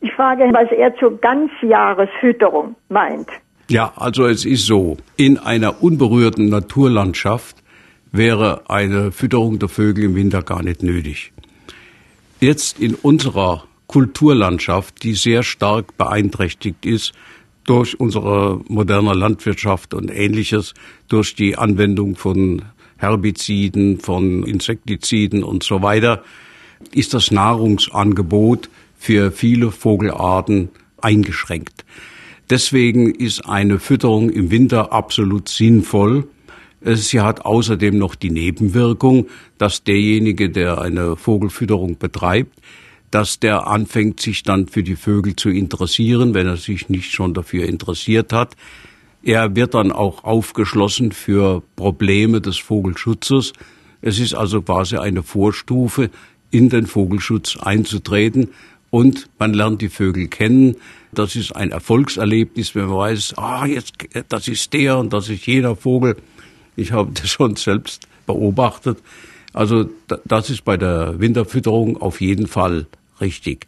Ich frage, was er zur Ganzjahresfütterung meint. Ja, also es ist so, in einer unberührten Naturlandschaft wäre eine Fütterung der Vögel im Winter gar nicht nötig. Jetzt in unserer Kulturlandschaft, die sehr stark beeinträchtigt ist durch unsere moderne Landwirtschaft und ähnliches, durch die Anwendung von Herbiziden, von Insektiziden und so weiter, ist das Nahrungsangebot für viele Vogelarten eingeschränkt. Deswegen ist eine Fütterung im Winter absolut sinnvoll. Sie hat außerdem noch die Nebenwirkung, dass derjenige, der eine Vogelfütterung betreibt, dass der anfängt, sich dann für die Vögel zu interessieren, wenn er sich nicht schon dafür interessiert hat. Er wird dann auch aufgeschlossen für Probleme des Vogelschutzes. Es ist also quasi eine Vorstufe, in den Vogelschutz einzutreten und man lernt die Vögel kennen. Das ist ein Erfolgserlebnis, wenn man weiß, ah, jetzt, das ist der und das ist jener Vogel. Ich habe das schon selbst beobachtet. Also das ist bei der Winterfütterung auf jeden Fall richtig.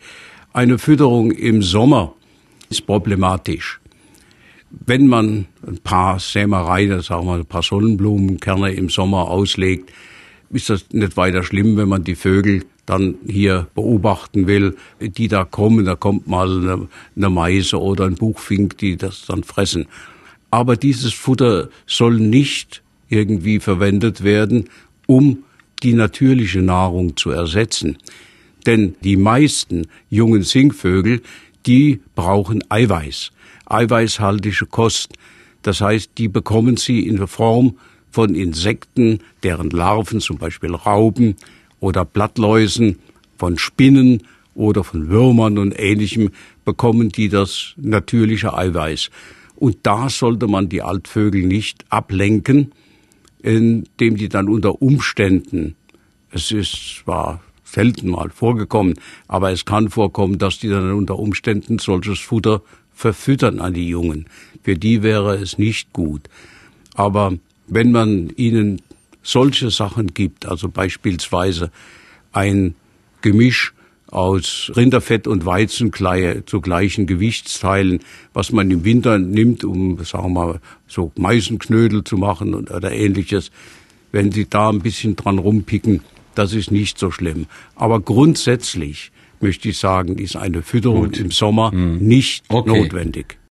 Eine Fütterung im Sommer ist problematisch. Wenn man ein paar Sämereien, sagen wir ein paar Sonnenblumenkerne im Sommer auslegt, ist das nicht weiter schlimm, wenn man die Vögel dann hier beobachten will, die da kommen. Da kommt mal eine, eine Meise oder ein Buchfink, die das dann fressen. Aber dieses Futter soll nicht irgendwie verwendet werden, um die natürliche Nahrung zu ersetzen. Denn die meisten jungen Singvögel, die brauchen Eiweiß, eiweißhaltige Kost. Das heißt, die bekommen sie in der Form von Insekten, deren Larven, zum Beispiel Rauben oder Blattläusen, von Spinnen oder von Würmern und ähnlichem, bekommen die das natürliche Eiweiß. Und da sollte man die Altvögel nicht ablenken, indem die dann unter Umständen, es ist zwar selten mal vorgekommen, aber es kann vorkommen, dass die dann unter Umständen solches Futter verfüttern an die Jungen. Für die wäre es nicht gut. Aber wenn man ihnen solche Sachen gibt, also beispielsweise ein Gemisch aus Rinderfett und Weizenkleie zu gleichen Gewichtsteilen, was man im Winter nimmt, um, sagen wir mal, so Meisenknödel zu machen oder ähnliches. Wenn Sie da ein bisschen dran rumpicken, das ist nicht so schlimm. Aber grundsätzlich möchte ich sagen, ist eine Fütterung Gut. im Sommer hm. nicht okay. notwendig.